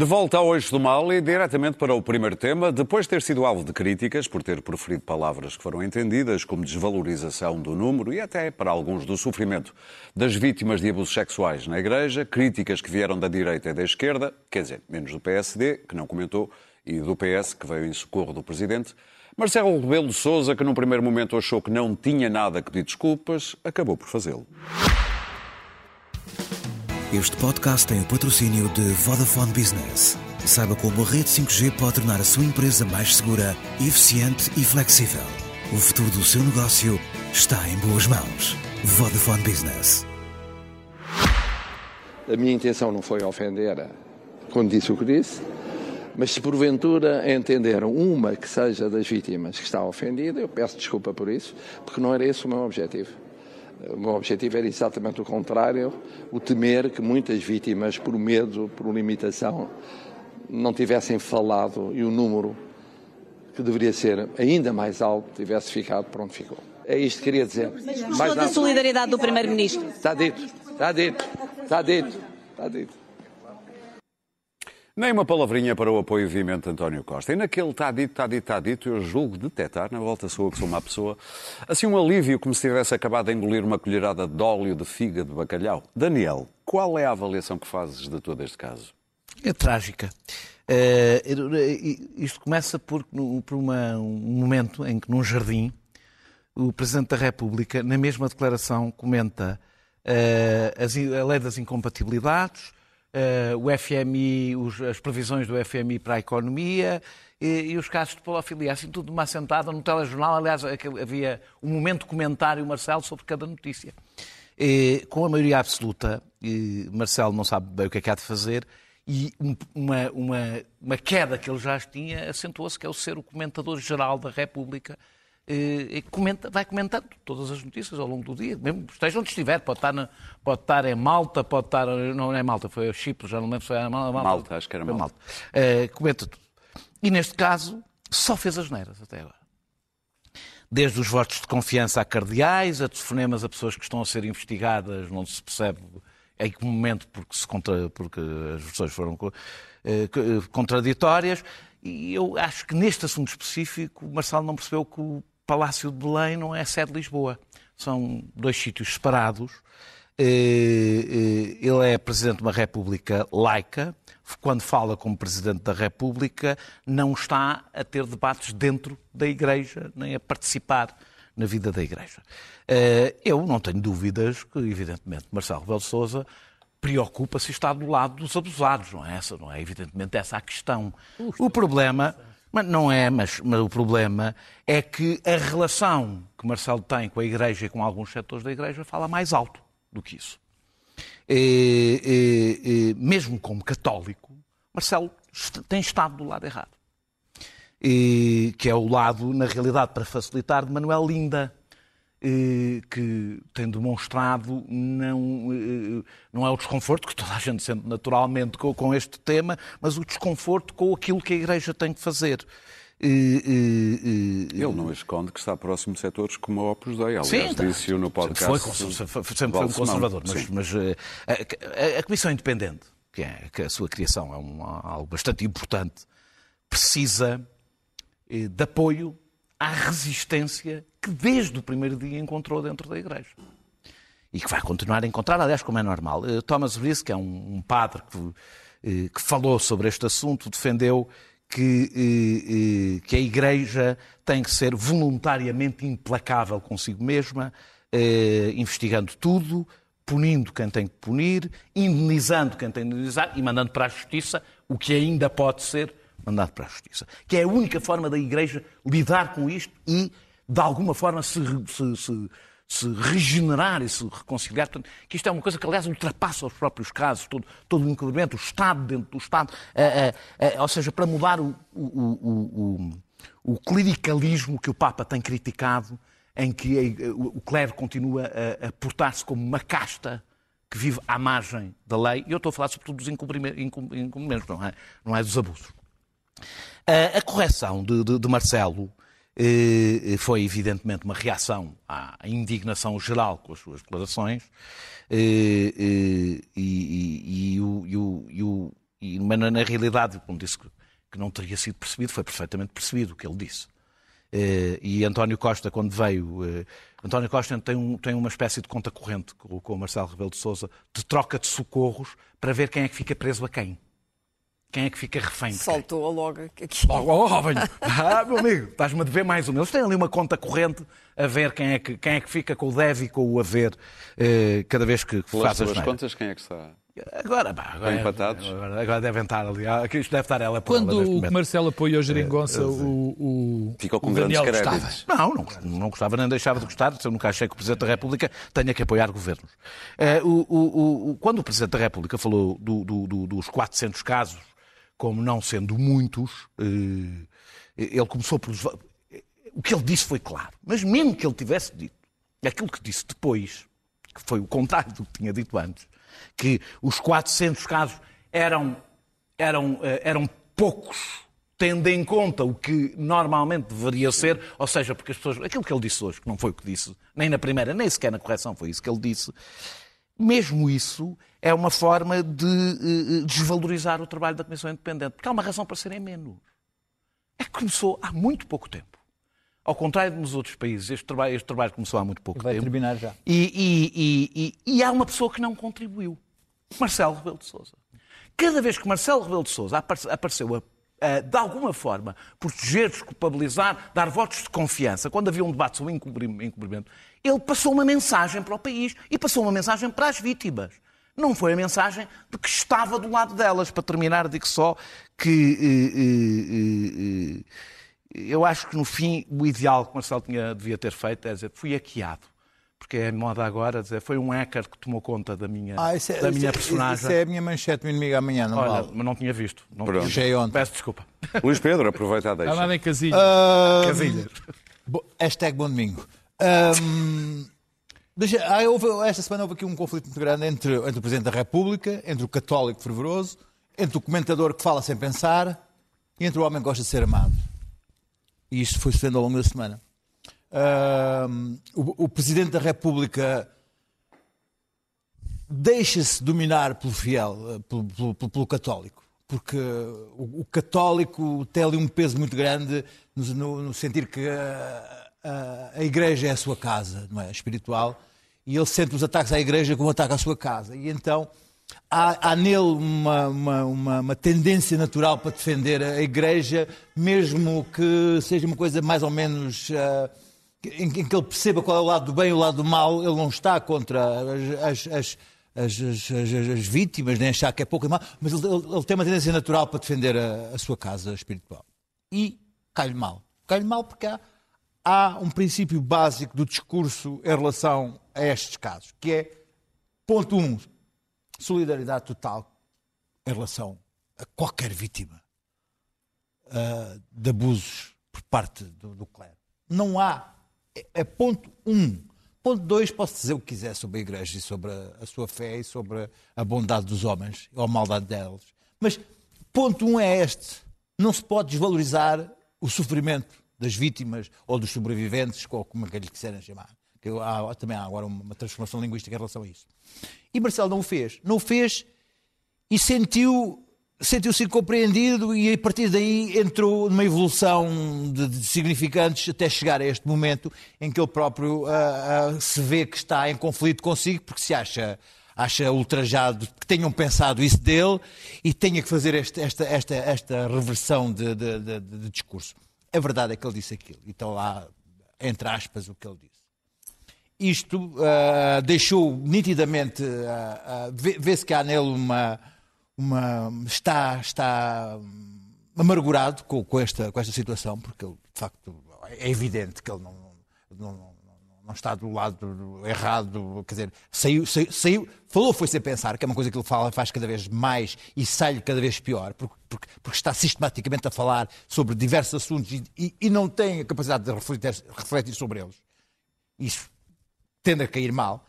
De volta ao eixo do mal e diretamente para o primeiro tema, depois de ter sido alvo de críticas por ter proferido palavras que foram entendidas como desvalorização do número e até para alguns do sofrimento das vítimas de abusos sexuais na Igreja, críticas que vieram da direita e da esquerda, quer dizer, menos do PSD, que não comentou, e do PS, que veio em socorro do Presidente, Marcelo Rebelo de Sousa, que num primeiro momento achou que não tinha nada que pedir desculpas, acabou por fazê-lo. Este podcast tem o patrocínio de Vodafone Business. Saiba como a rede 5G pode tornar a sua empresa mais segura, eficiente e flexível. O futuro do seu negócio está em boas mãos. Vodafone Business. A minha intenção não foi ofender quando disse o que disse, mas se porventura entenderam uma que seja das vítimas que está ofendida, eu peço desculpa por isso, porque não era esse o meu objetivo. O meu objetivo era exatamente o contrário, o temer que muitas vítimas, por medo, por limitação, não tivessem falado e o número que deveria ser ainda mais alto tivesse ficado por onde ficou. É isto que queria dizer. Mas mais toda a solidariedade do Primeiro-Ministro. Está dito, está dito, está dito, está dito. Nem uma palavrinha para o apoio veemente de António Costa. E naquele está dito, está dito, está dito, eu julgo detectar, na volta sou que sou uma pessoa, assim um alívio como se tivesse acabado de engolir uma colherada de óleo de figa de bacalhau. Daniel, qual é a avaliação que fazes de todo este caso? É trágica. Uh, isto começa por, por uma, um momento em que, num jardim, o Presidente da República, na mesma declaração, comenta uh, as, a lei das incompatibilidades, uh, o FMI, os, as previsões do FMI para a economia e, e os casos de polofilia, assim tudo uma assentada no telejornal. Aliás, havia um momento comentário, Marcelo, sobre cada notícia. E, com a maioria absoluta, Marcelo não sabe bem o que é que há de fazer, e uma, uma, uma queda que ele já tinha acentuou-se, que é o ser o comentador-geral da República, e comenta, vai comentando todas as notícias ao longo do dia, mesmo esteja onde estiver, pode estar, na, pode estar em Malta, pode estar, não é Malta, foi a Chipre, já não lembro se foi a Malta. Malta, acho que era Malta. Malta. Uh, comenta tudo. E neste caso, só fez as neiras até agora. Desde os votos de confiança a cardeais, a telefonemas a pessoas que estão a ser investigadas, não se percebe em que momento, porque, se contra, porque as versões foram uh, contraditórias. E eu acho que neste assunto específico, Marcelo não percebeu que o Palácio de Belém não é sede de Lisboa. São dois sítios separados. Ele é presidente de uma república laica. Quando fala como presidente da república, não está a ter debates dentro da igreja, nem a participar na vida da igreja. Eu não tenho dúvidas que, evidentemente, Marcelo Rebelo Sousa preocupa-se está do lado dos abusados, não é essa, não é evidentemente essa a questão. O problema mas não é, mas, mas, o problema é que a relação que Marcelo tem com a Igreja e com alguns setores da Igreja fala mais alto do que isso. E, e, e, mesmo como católico, Marcelo tem estado do lado errado. que é o lado, na realidade, para facilitar, de Manuel Linda que tem demonstrado não, não é o desconforto que toda a gente sente naturalmente com, este tema, mas o desconforto com aquilo que a Igreja tem que fazer. Ele não esconde que está próximo de setores como a Opus Dei. Aliás, Sim, tá. disse-o no podcast. Foi, sempre foi um conservador, mas, mas a, a, a, Comissão Independente, que, é, que a sua criação é um, algo bastante importante, precisa de apoio à resistência que desde o primeiro dia encontrou dentro da Igreja. E que vai continuar a encontrar, aliás, como é normal. Eh, Thomas que é um, um padre que, eh, que, falou sobre este assunto, defendeu que, eh, que, a Igreja tem que ser voluntariamente implacável consigo mesma, investigando tudo, punindo quem tem que punir, indenizando quem tem que indenizar e mandando para a Justiça o que ainda pode ser mandado para a Justiça. Que é a única forma da Igreja lidar com isto e, de alguma forma, se, se, se, se regenerar e se reconciliar. Portanto, que isto é uma coisa que, aliás, ultrapassa os próprios casos, todo, todo o enquadramento, o Estado dentro do Estado. ou seja, para mudar o, o, o, o, clericalismo que o Papa tem criticado, em que o clero continua a, a portar-se como uma casta que vive à margem da lei, e eu estou a falar sobretudo dos incumprimentos, não é, não é dos abusos. A correção de, de, de Marcelo eh, foi, evidentemente, uma reação à indignação geral com as suas declarações eh, eh, e, e, o, e, o, e, na, na realidade, como disse que, não teria sido percebido, foi perfeitamente percebido o que ele disse. Eh, E António Costa, quando veio, eh, António Costa tem, um- tem uma espécie de conta corrente com, com o Marcelo Rebelo de Sousa de troca de socorros para ver quem é que fica preso a quem. Quem é que fica refém. Saltou logo aqui. Logo, oh, oh. Ah, meu amigo, estás-me a dever mais um. Eles têm ali uma conta corrente a ver quem é que, quem é que fica com o deve e com o haver eh, cada vez que Pelas faz as suas contas, quem é que está? Agora, pá, agora, Estão empatados? Agora, agora devem estar ali. Ah, aqui Isto deve estar ela por Quando o momento. Marcelo apoiou Geringonça, o, o, Ficou com o Daniel grandes gostava. créditos. Não, não, não gostava nem deixava de gostar. Eu nunca achei que o Presidente da República tenha que apoiar governos. Eh, o- o- o- quando o Presidente da República falou do- do- do- dos 400 casos como não sendo muitos, eh, ele começou por. O que ele disse foi claro. Mas mesmo que ele tivesse dito aquilo que disse depois, que foi o contrário do que tinha dito antes, que os 400 casos eram, eram, eh, eram poucos, tendo em conta o que normalmente deveria ser, ou seja, porque as pessoas. Aquilo que ele disse hoje, que não foi o que disse, nem na primeira, nem sequer na correção, foi isso que ele disse. Mesmo isso é uma forma de eh, desvalorizar o trabalho da Comissão Independente, porque há uma razão para serem menos. É que começou há muito pouco tempo. Ao contrário de nos outros países, este trabalho, este trabalho começou há muito pouco Vai tempo. terminar já. E, e- e- e- há uma pessoa que não contribuiu. Marcelo Rebelo de Sousa. Cada vez que Marcelo Rebelo de Sousa aparece- apareceu a, de alguma forma, proteger, desculpabilizar, dar votos de confiança, quando havia um debate sobre encobri- encobrimento, ele passou uma mensagem para o país e passou uma mensagem para as vítimas. Não foi a mensagem de que estava do lado delas. Para terminar, digo só que eh, eh, eh, eu acho que no fim o ideal que Marcelo tinha, devia ter feito é dizer fui hackeado. Porque é moda agora dizer foi um hacker que tomou conta da minha, Ah, isso é, da isso minha é- personagem. Isso é a minha manchete, meu inimigo amanhã, não Olha, vale. mas não tinha visto. Não Pronto. tinha Cheguei ontem. Peço desculpa. Luís Pedro, aproveita a deixa. Está nada em casilha. Ah, Casilhas. Hashtag bom domingo. Ahm, deixa- ah, houve- esta semana houve aqui um conflito muito grande entre, entre o Presidente da República, entre o católico fervoroso, entre o comentador que fala sem pensar e entre o homem que gosta de ser amado. E isto foi sucedendo ao longo da semana. Ahm, o, o Presidente da República deixa-se dominar pelo fiel, eh, pelo, pelo- pelo- católico. Porque o, o católico tem ali um peso muito grande no, no- no sentir que a, a- igreja é a sua casa, não é? Espiritual. E ele sente os ataques à igreja como um ataque à sua casa. E então há, há nele uma, uma, uma- uma tendência natural para defender a igreja, mesmo que seja uma coisa mais ou menos. ah, em, que ele perceba qual é o lado do bem e o lado do mal, ele não está contra as- as- as- as vítimas, nem achar que é pouco e mal, mas ele, ele- ele tem uma tendência natural para defender a, a sua casa espiritual. E cai-lhe mal. Cai-lhe mal porque há, há um princípio básico do discurso em relação a estes casos, que é, ponto um, solidariedade total em relação a qualquer vítima ah, de abusos por parte do, do clero. Não há. É, é ponto um. Ponto dois, posso dizer o que quiser sobre a igreja e sobre a, a sua fé e sobre a bondade dos homens ou a maldade deles. Mas ponto um é este. Não se pode desvalorizar o sofrimento das vítimas ou dos sobreviventes, ou como é que lhes quiserem chamar. Que há, também há agora uma transformação linguística em relação a isso. E Marcelo não o fez. Não o fez e sentiu sentiu-se incompreendido e a partir daí entrou numa evolução de, de significantes até chegar a este momento em que ele próprio ah, ah, se vê que está em conflito consigo porque se acha acha ultrajado que tenham pensado isso dele e tenha que fazer este- esta, esta, esta reversão de- de- de discurso. A verdade é que ele disse aquilo. Então lá, entre aspas, o que ele disse. Isto ah, deixou nitidamente, ah, vê- vê-se que há nele uma, uma está, está hum, amargurado com, com esta, com esta situação, porque ele, de facto é evidente que ele não, não, não, não está do lado errado, quer dizer, saiu, saiu, saiu- falou foi sem pensar, que é uma coisa que ele fala, faz cada vez mais e sai-lhe cada vez pior, porque, porque, porque está sistematicamente a falar sobre diversos assuntos e, e- e não tem a capacidade de refletir, refletir sobre eles. Isso tende a cair mal.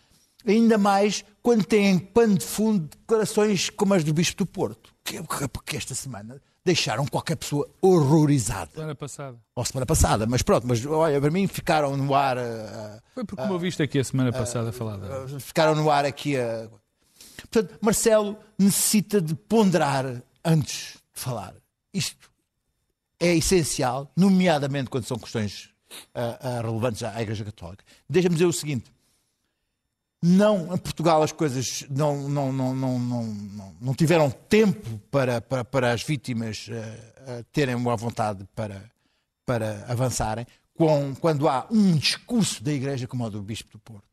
Ainda mais quando tem em pano de fundo declarações como as do Bispo do Porto, que, que esta semana deixaram qualquer pessoa horrorizada. Semana passada. Ou semana passada, mas pronto, mas olha, para mim ficaram no ar. ah, Foi porque me ouviste aqui a semana passada falar dela. ah, ficaram no ar aqui a. Portanto, Marcelo necessita de ponderar antes de falar, isto é essencial, nomeadamente quando são questões uh, uh, relevantes à Igreja Católica. Deixa-me dizer o seguinte. Não, em Portugal as coisas não, não, não, não, não, não tiveram tempo para, para, para as vítimas uh, terem uma vontade para, para avançarem, com, quando há um discurso da Igreja como o do Bispo do Porto.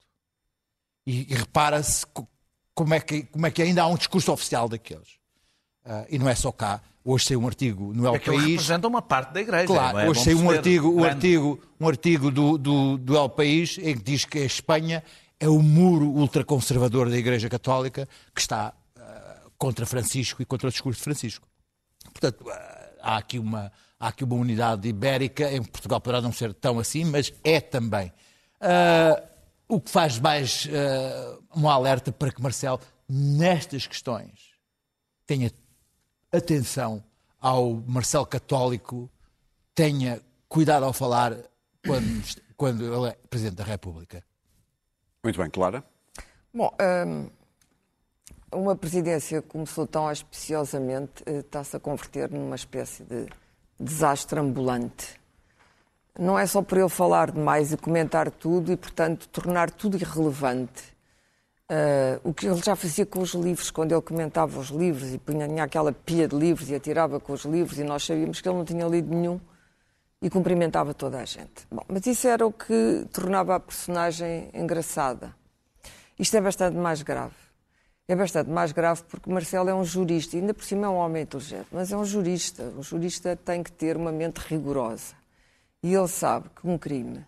E, e repara-se como, é que, como é que ainda há um discurso oficial daqueles. Uh, e não é só cá. Hoje saiu um artigo no El é País. representa uma parte da igreja. Claro, é hoje saiu um artigo, um artigo, um artigo do, do, do El País em que diz que a Espanha é o muro ultraconservador da Igreja Católica que está uh, contra Francisco e contra o discurso de Francisco. Portanto, uh, há, aqui uma, há aqui uma unidade ibérica, em Portugal poderá não ser tão assim, mas é também. Uh, o que faz mais um alerta para que Marcelo, nestas questões, tenha atenção ao Marcelo Católico, tenha cuidado ao falar quando, quando ele é Presidente da República. Muito bem, Clara. Bom, hum, uma presidência que começou tão auspiciosamente eh, está-se a converter numa espécie de desastre ambulante. Não é só por ele falar demais e comentar tudo e, portanto, tornar tudo irrelevante Uh, o que ele já fazia com os livros, quando ele comentava os livros e punha aquela pilha de livros e atirava com os livros, e nós sabíamos que ele não tinha lido nenhum e cumprimentava toda a gente. Bom, mas isso era o que tornava a personagem engraçada. Isto é bastante mais grave. É bastante mais grave porque Marcelo é um jurista, ainda por cima é um homem inteligente, mas é um jurista. Um jurista tem que ter uma mente rigorosa. E ele sabe que um crime,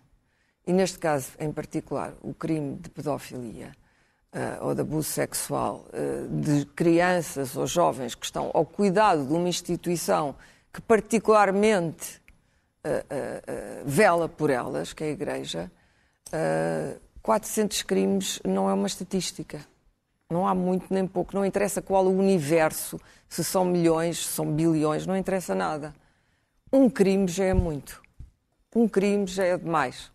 e neste caso em particular o crime de pedofilia, uh, ou de abuso sexual uh, de crianças ou jovens que estão ao cuidado de uma instituição que particularmente uh, vela por elas, que é a Igreja, 400 crimes não é uma estatística. Não há muito nem pouco. Não interessa qual o universo, se são milhões, se são bilhões, não interessa nada. Um crime já é muito. Um crime já é demais.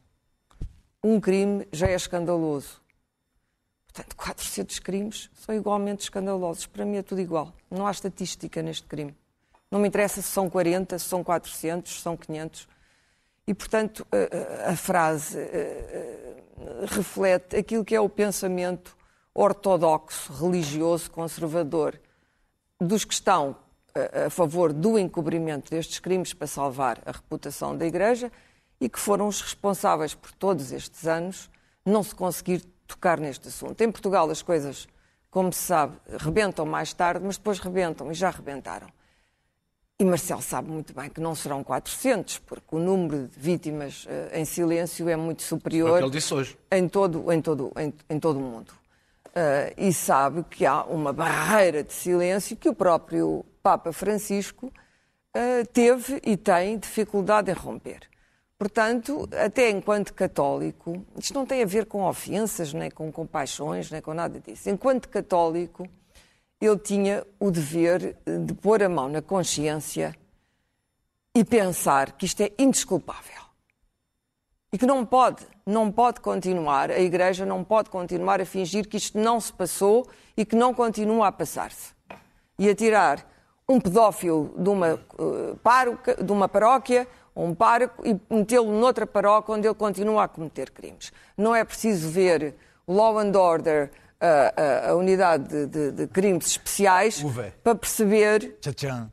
Um crime já é escandaloso. Portanto, 400 crimes são igualmente escandalosos. Para mim é tudo igual. Não há estatística neste crime. Não me interessa se são 40, se são 400, se são 500. E, portanto, a, a frase reflete aquilo que é o pensamento ortodoxo, religioso, conservador dos que estão a favor do encobrimento destes crimes para salvar a reputação da Igreja e que foram os responsáveis por todos estes anos não se conseguir tocar neste assunto. Em Portugal as coisas, como se sabe, rebentam mais tarde, mas depois rebentam e já rebentaram. E Marcelo sabe muito bem que não serão 400, porque o número de vítimas uh, em silêncio é muito superior hoje. Em, todo, em, todo, em, em todo o mundo. Uh, e sabe que há uma barreira de silêncio que o próprio Papa Francisco uh, teve e tem dificuldade em romper. Portanto, até enquanto católico, isto não tem a ver com ofensas, nem com compaixões, nem com nada disso. Enquanto católico, ele tinha o dever de pôr a mão na consciência e pensar que isto é indesculpável. E que não pode, não pode continuar, a Igreja não pode continuar a fingir que isto não se passou e que não continua a passar-se. E a tirar um pedófilo de uma, uh, pároca, de uma paróquia um pároco e metê-lo noutra paróquia onde ele continua a cometer crimes. Não é preciso ver Law and Order, a, a, a unidade de, de, de, crimes especiais, Uve. para perceber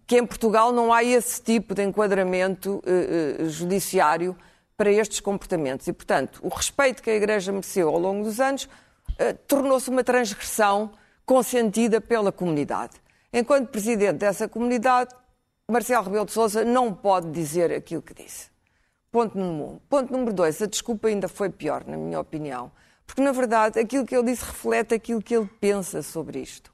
que em Portugal não há esse tipo de enquadramento uh, uh, judiciário para estes comportamentos. E, portanto, o respeito que a Igreja mereceu ao longo dos anos uh, tornou-se uma transgressão consentida pela comunidade. Enquanto presidente dessa comunidade, Marcelo Rebelo de Sousa não pode dizer aquilo que disse. Ponto número um. Ponto número dois, a desculpa ainda foi pior, na minha opinião. Porque, na verdade, aquilo que ele disse reflete aquilo que ele pensa sobre isto.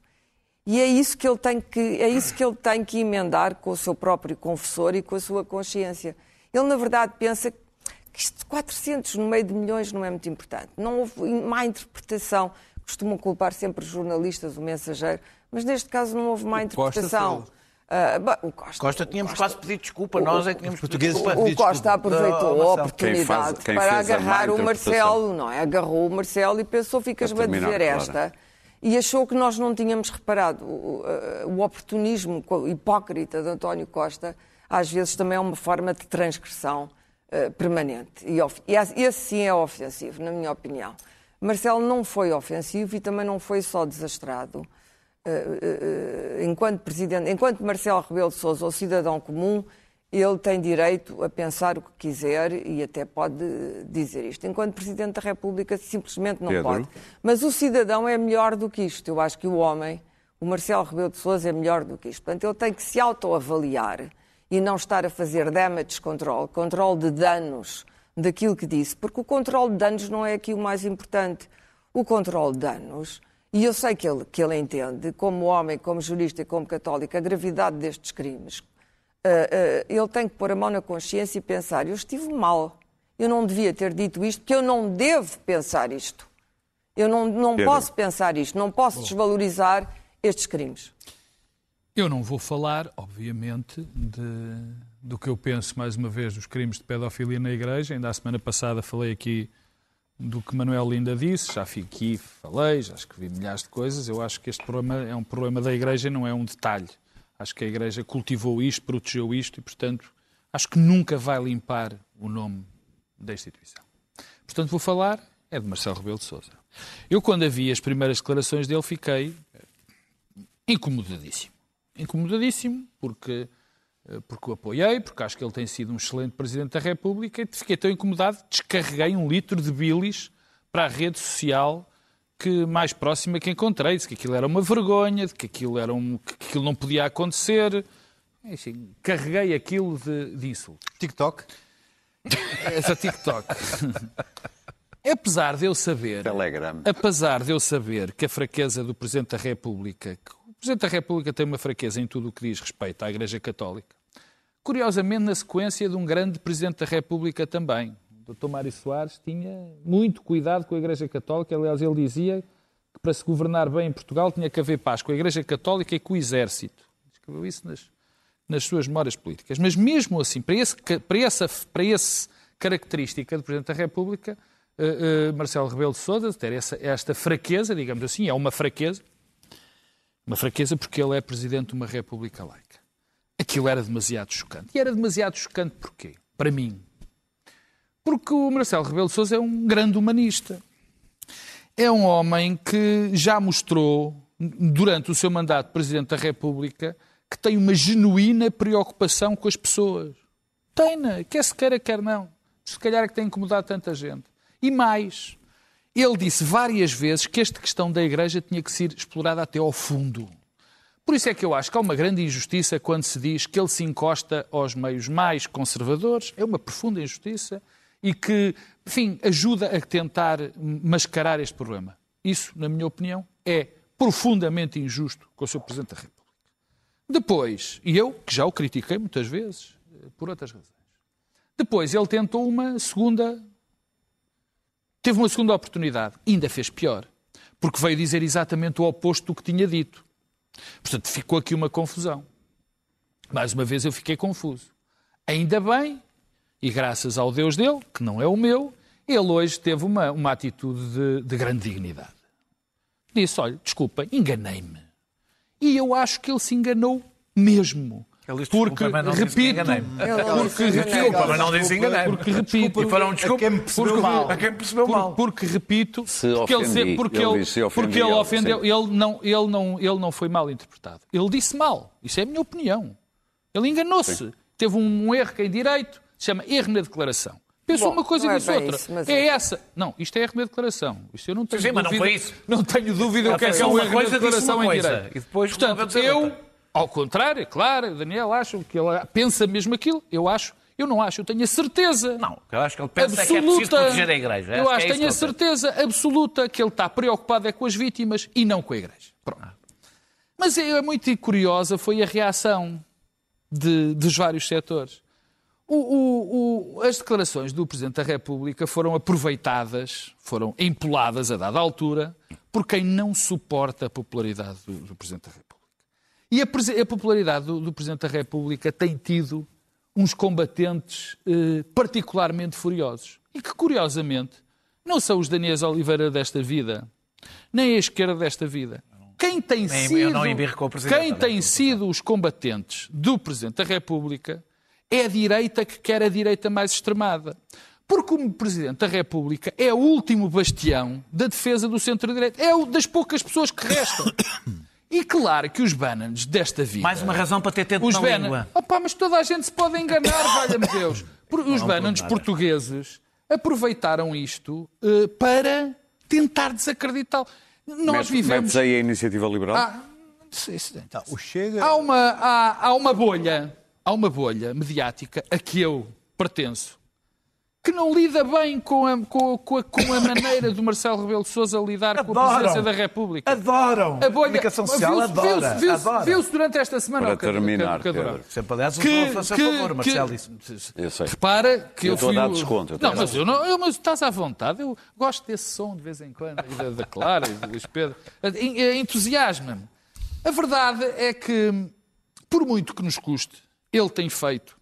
E é isso que ele tem que, é isso que, ele tem que emendar com o seu próprio confessor e com a sua consciência. Ele, na verdade, pensa que isto de 400 no meio de milhões não é muito importante. Não houve má interpretação. Costumam culpar sempre os jornalistas, o mensageiro, mas neste caso não houve má interpretação. Uh, o Costa, Costa tínhamos Costa, quase pedido desculpa, nós é que tínhamos pedido desculpa. O Costa aproveitou a oportunidade quem faz, quem para agarrar o Marcelo, não é? Agarrou o Marcelo e pensou, ficas-me a dizer esta. e achou que nós não tínhamos reparado. O, o oportunismo hipócrita de António Costa, às vezes, também é uma forma de transgressão uh, permanente. E, e esse sim é ofensivo, na minha opinião. Marcelo não foi ofensivo e também não foi só desastrado. Uh, uh, enquanto, presidente, enquanto Marcelo Rebelo de Sousa, o cidadão comum, ele tem direito a pensar o que quiser e até pode dizer isto. Enquanto Presidente da República, simplesmente não Pedro. pode. Mas o cidadão é melhor do que isto. Eu acho que o homem, o Marcelo Rebelo de Sousa, é melhor do que isto. Portanto, ele tem que se autoavaliar e não estar a fazer damage control, controle de danos daquilo que disse, porque o controle de danos não é aqui o mais importante. O controle de danos, e eu sei que ele, que ele entende, como homem, como jurista e como católico, a gravidade destes crimes, uh, ele tem que pôr a mão na consciência e pensar: eu estive mal, eu não devia ter dito isto, porque eu não devo pensar isto. Eu não, não posso pensar isto, não posso desvalorizar estes crimes. Eu não vou falar, obviamente, de, do que eu penso, mais uma vez, dos crimes de pedofilia na Igreja. Ainda a semana passada falei aqui do que Manuel Linda disse, já fui aqui, falei, já escrevi milhares de coisas. Eu acho que este problema é um problema da Igreja, não é um detalhe. Acho que a Igreja cultivou isto, protegeu isto e, portanto, acho que nunca vai limpar o nome da instituição. Portanto, vou falar é de Marcelo Rebelo de Sousa. Eu, quando havia as primeiras declarações dele, fiquei incomodadíssimo. Incomodadíssimo porque, porque o apoiei, porque acho que ele tem sido um excelente Presidente da República e fiquei tão incomodado que descarreguei um litro de bilis para a rede social que mais próxima que encontrei, de que aquilo era uma vergonha, de que aquilo, era um, que aquilo não podia acontecer. Enfim, carreguei aquilo de, de insultos. TikTok? Essa TikTok. apesar de eu saber, Telegram. apesar de eu saber que a fraqueza do Presidente da República, que o Presidente da República tem uma fraqueza em tudo o que diz respeito à Igreja Católica, curiosamente na sequência de um grande Presidente da República também, Dr. Mário Soares tinha muito cuidado com a Igreja Católica. Aliás, ele dizia que para se governar bem em Portugal tinha que haver paz com a Igreja Católica e com o Exército. Escreveu isso nas, nas suas memórias políticas. Mas mesmo assim, para, para, essa, para característica do Presidente da República, uh, uh, Marcelo Rebelo de Sousa, ter essa, esta fraqueza, digamos assim, é uma fraqueza, uma fraqueza porque ele é Presidente de uma República laica. Aquilo era demasiado chocante. E era demasiado chocante porquê? Para mim, porque o Marcelo Rebelo de Sousa é um grande humanista. É um homem que já mostrou, durante o seu mandato de Presidente da República, que tem uma genuína preocupação com as pessoas. Tem-na, quer se queira, quer não. Se calhar é que tem incomodado tanta gente. E mais, ele disse várias vezes que esta questão da Igreja tinha que ser explorada até ao fundo. Por isso é que eu acho que há uma grande injustiça quando se diz que ele se encosta aos meios mais conservadores. É uma profunda injustiça e que, enfim, ajuda a tentar mascarar este problema. Isso, na minha opinião, é profundamente injusto com o Sr. Presidente da República. Depois, e eu, que já o critiquei muitas vezes, eh, por outras razões, depois ele tentou uma segunda. Teve uma segunda oportunidade, ainda fez pior, porque veio dizer exatamente o oposto do que tinha dito. Portanto, ficou aqui uma confusão. Mais uma vez eu fiquei confuso. Ainda bem e graças ao Deus dele, que não é o meu, ele hoje teve uma, uma atitude de, de grande dignidade. Disse: Olha, desculpa, enganei-me. E eu acho que ele se enganou mesmo. Ele porque, repito, porque, Desculpa, mas não disse enganei-me. porque repito, E foram desculpa a quem me percebeu porque, mal. A quem percebeu por- mal. Porque repito, Se porque ele, ofendi. se- porque Ele ele, se ofendi, porque ele ele, ofendeu, ele não, ele não, ele não foi mal interpretado. Ele disse mal. Isso é a minha opinião. Ele enganou-se. Teve um, um erro que é em direito, se chama erro na declaração. Pensou Bom, uma coisa e é disse bem outra. isso, é é. essa. Não, isto é erro na declaração. Isto eu não tenho Sim, mas não dúvida. foi isso. Não tenho dúvida o que é que é um uma erro coisa, na declaração em direito. E depois Portanto, eu, outra. Ao contrário, é claro, o Daniel acha que ele pensa mesmo aquilo. Eu acho. Eu não acho, eu tenho a certeza. Não, eu acho que ele pensa absoluta. é que é preciso proteger a Igreja. Eu acho, que é tenho a certeza absoluta que ele está preocupado é com as vítimas e não com a Igreja. Pronto. Mas é muito curiosa foi a reação de- dos vários setores. O- o- o- as declarações do Presidente da República foram aproveitadas, foram empoladas a dada altura, por quem não suporta a popularidade do, do Presidente da República. E a, a popularidade do, do Presidente da República tem tido uns combatentes eh, particularmente furiosos. E que, curiosamente, não são os Daniels Oliveira desta vida nem a esquerda desta vida. Quem tem Nem- eu sido, não embirro com o Presidente, quem tem sido os combatentes do Presidente da República é a direita que quer a direita mais extremada. Porque o Presidente da República é o último bastião da defesa do centro-direita. É o das poucas pessoas que restam. E claro que os bananas desta vida... Mais uma razão para ter tempo Os na Bannon- língua. Opa, mas toda a gente se pode enganar, valha-me Deus. Os bananos portugueses aproveitaram isto eh, para tentar desacreditá-lo. Nós Metes- vivemos... Metes aí a iniciativa liberal? Ah. Então, o Chega. Há uma, há, há uma bolha, há uma bolha mediática a que eu pertenço, que não lida bem com a, com, a- com a, com a maneira do Marcelo Rebelo de Sousa lidar com a Adoram. presidência da República. Adoram! A bolha, comunicação social viu-se- adora. viu-se- viu-se- adora. Viu-se durante esta semana. Para que- terminar, que- que. Pedro. Sempre, aliás, Que- que, que- favor, que- Marcelo disse. Eu sei. Repara que Eu eu, estou a fui dar desconto, eu Não, mas eu não, eu, mas estás à vontade. Eu gosto desse som de vez em quando, e da, da Clara e do Luís Pedro. Eh, Entusiasma-me. A verdade é que, por muito que nos custe, ele tem feito,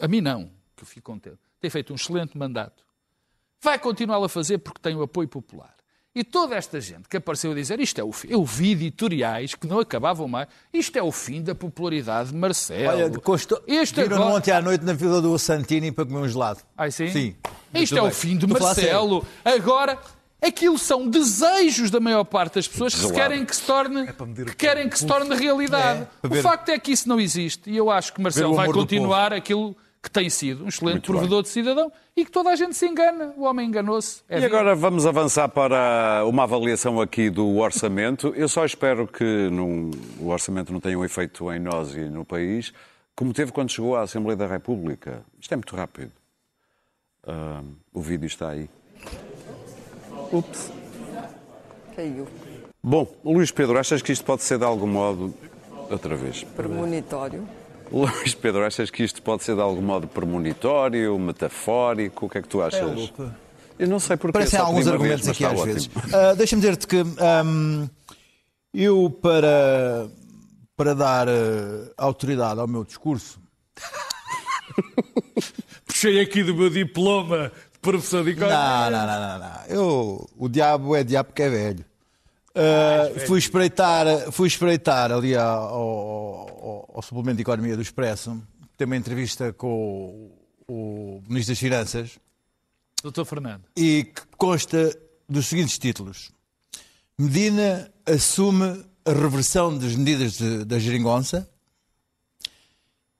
a mim não, que eu fico contente, tem feito um excelente mandato. Vai continuá-lo a fazer porque tem o apoio popular. E toda esta gente que apareceu a dizer isto é o fim. Eu vi editoriais que não acabavam mais. Isto é o fim da popularidade de Marcelo. Olha, custou. Este Viram agora- ontem à noite na Vila do Santini para comer um gelado. Ai, sim? Sim. Isto é o bem. fim de Estou Marcelo. Agora, aquilo são desejos da maior parte das pessoas que querem que se torne, que querem que se torne realidade. É, para o ver- facto é que isso não existe. E eu acho que Marcelo o vai continuar aquilo que tem sido, um excelente Muito provedor de cidadão e que toda a gente se engana. O homem enganou-se. É E vida. agora vamos avançar para uma avaliação aqui do orçamento. Eu só espero que num- o orçamento não tenha um efeito em nós e no país, como teve quando chegou à Assembleia da República. Isto é muito rápido. Ah, o vídeo está aí. Ups. Caiu. Bom, Luís Pedro, achas que isto pode ser de algum modo. Outra vez. Premonitório. Luís Pedro, achas que isto pode ser de algum modo premonitório, metafórico? O que é que tu achas? louco. Eu não sei porque. Parecem alguns vez, argumentos mas aqui às ótimo. vezes. Ah, Deixa-me dizer-te que ahm, eu, para, para dar ah, autoridade ao meu discurso, Puxei aqui do meu diploma de professor de Não, não, não, não, não. Eu, o diabo é diabo que é velho. Uh, fui, espreitar, fui espreitar ali ao, ao- ao suplemento de Economia do Expresso. Tem uma entrevista com o, o Ministro das Finanças Doutor Fernando. e que consta dos seguintes títulos. Medina assume a reversão das medidas de- da geringonça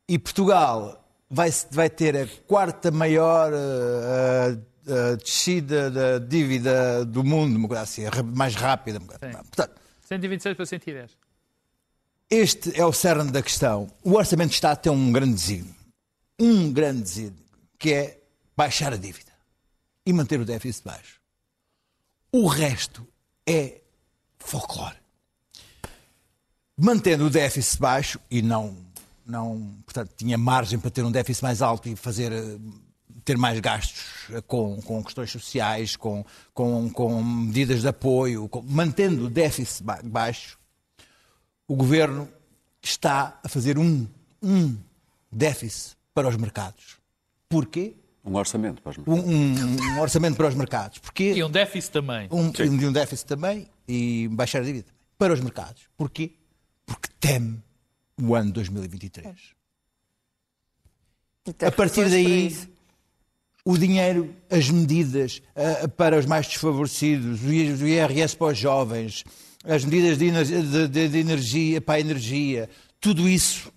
e Portugal vai, vai ter a quarta maior eh, eh, descida da dívida do mundo, coisa assim, mais rápida. coisa. Portanto, 126 para 110. este é o cerne da questão. O Orçamento de Estado tem um grande desígnio. Um grande desígnio, que é baixar a dívida e manter o déficit baixo. O resto é folclore. Mantendo o déficit baixo e não, não, portanto, tinha margem para ter um déficit mais alto e fazer eh, ter mais gastos eh, com, com questões sociais, com, com, com medidas de apoio, com- mantendo o déficit ba- baixo, o governo está a fazer um, um déficit para os mercados. Porquê? Um orçamento, para os Um, um- um orçamento para os mercados. Porquê? E um déficit também. Um, de um déficit também e baixar a dívida. Para os mercados. Porquê? Porque teme o ano 2023. E tem A partir daí. O dinheiro, as medidas ah, para os mais desfavorecidos, o IRS para os jovens, as medidas de, de- de- de energia para a energia, tudo isso,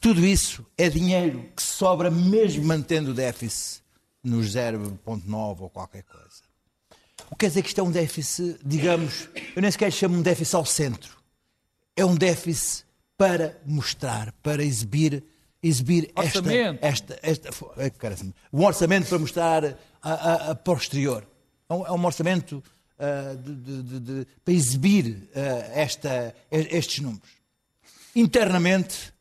tudo isso é dinheiro que sobra mesmo mantendo o déficit nos 0,9 ou qualquer coisa. O que quer dizer que isto é um déficit, digamos, eu nem sequer chamo um déficit ao centro. É um déficit para mostrar, para exibir, exibir esta, esta, esta, ai, caramba, um orçamento para mostrar a, a, a posterior. É um, é um orçamento ah, de- de- de- para exibir ah, esta, estes números. Internamente,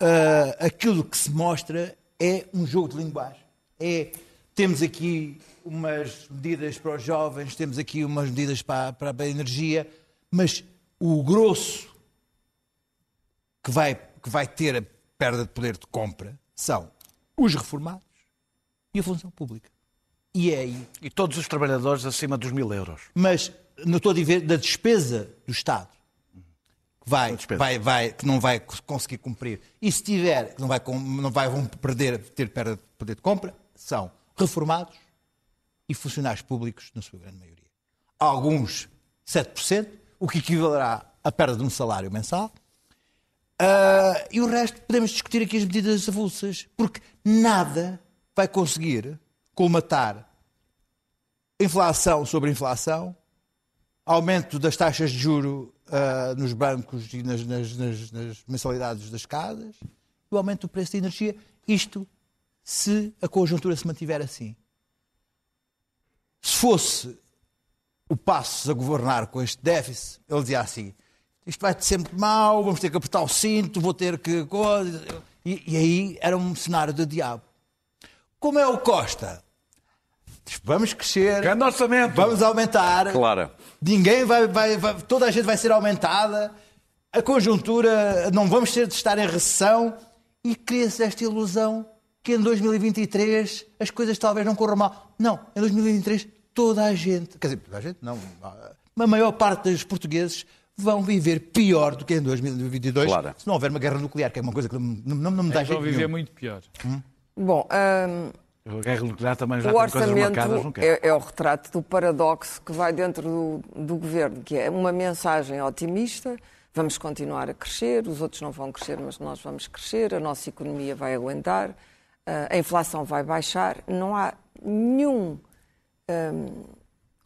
ah, aquilo que se mostra é um jogo de linguagem. É, temos aqui umas medidas para os jovens, temos aqui umas medidas para, para a energia, mas o grosso que vai, que vai ter a perda de poder de compra são os reformados e a função pública. E é aí. E todos os trabalhadores acima dos mil euros. Mas não estou a dizer da despesa do Estado. Que, vai, vai, vai, que não vai conseguir cumprir. E se tiver, que não, vai, não vai, vão perder, ter perda de poder de compra, são reformados e funcionários públicos, na sua grande maioria. Alguns 7%, o que equivalerá à perda de um salário mensal. Ah, e o resto, podemos discutir aqui as medidas avulsas, porque nada vai conseguir colmatar inflação sobre inflação, aumento das taxas de juro ah, nos bancos e nas, nas- nas- nas mensalidades das casas, o aumento do preço da energia. Isto se a conjuntura se mantiver assim. Se fosse o Passos a governar com este déficit, ele dizia assim: isto vai sempre mal, vamos ter que apertar o cinto, vou ter que. coisa." E, e aí era um cenário de diabo. Como é o Costa? Vamos crescer, Grande orçamento. vamos aumentar, Clara. ninguém vai, vai- vai- toda a gente vai ser aumentada, a conjuntura, não vamos ter de estar em recessão e cria-se esta ilusão que em 2023 as coisas talvez não corram mal. Não, em 2023 toda a gente, quer dizer, toda a gente não, a maior parte dos portugueses vão viver pior do que em 2022 Claro. se não houver uma guerra nuclear, que é uma coisa que não, não, não me dá É, jeito vão viver nenhum. muito pior. Bom, hum, A guerra nuclear também já o tem coisas marcadas, não orçamento quer. é, é o retrato do paradoxo que vai dentro do, do governo, que é uma mensagem otimista. Vamos continuar a crescer, os outros não vão crescer, mas nós vamos crescer, a nossa economia vai aguentar, ah, a inflação vai baixar. Não há nenhum hum,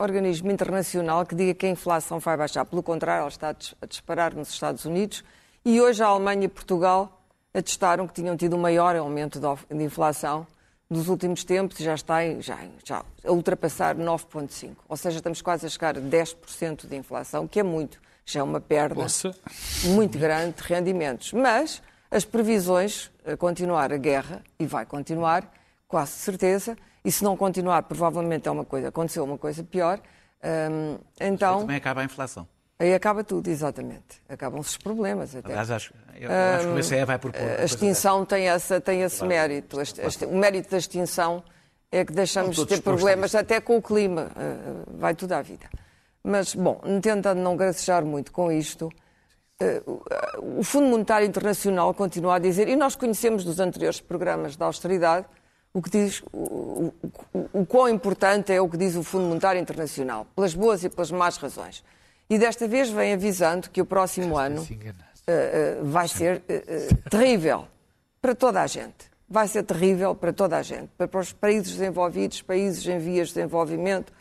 organismo internacional que diga que a inflação vai baixar. Pelo contrário, ela está a dis- a disparar nos Estados Unidos e hoje a Alemanha e Portugal atestaram que tinham tido o maior aumento de inflação dos últimos tempos e já está já, já a ultrapassar 9,5%. Ou seja, estamos quase a chegar a 10% de inflação, que é muito. Já é uma perda Poça. muito grande de rendimentos. Mas as previsões a continuar a guerra, e vai continuar, quase certeza, e se não continuar, provavelmente é uma coisa, aconteceu uma coisa pior, hum, então Também acaba a inflação. aí acaba tudo, exatamente. Acabam-se os problemas até. Aliás, acho, eu acho que o BCE vai propor. uma A extinção tem, essa, tem esse mérito. A exti- O mérito da extinção é que deixamos de ter problemas até com o clima. Uh, Vai tudo à vida. Mas, bom, tentando não gracejar muito com isto, uh, o Fundo Monetário Internacional continua a dizer, e nós conhecemos dos anteriores programas de austeridade, o que diz o, o, o- quão importante é o que diz o Fundo Monetário Internacional, pelas boas e pelas más razões. E desta vez vem avisando que o próximo ano eh, eh, vai ser eh, terrível para toda a gente. Vai ser terrível para toda a gente. Para, para os países desenvolvidos, países em vias de desenvolvimento,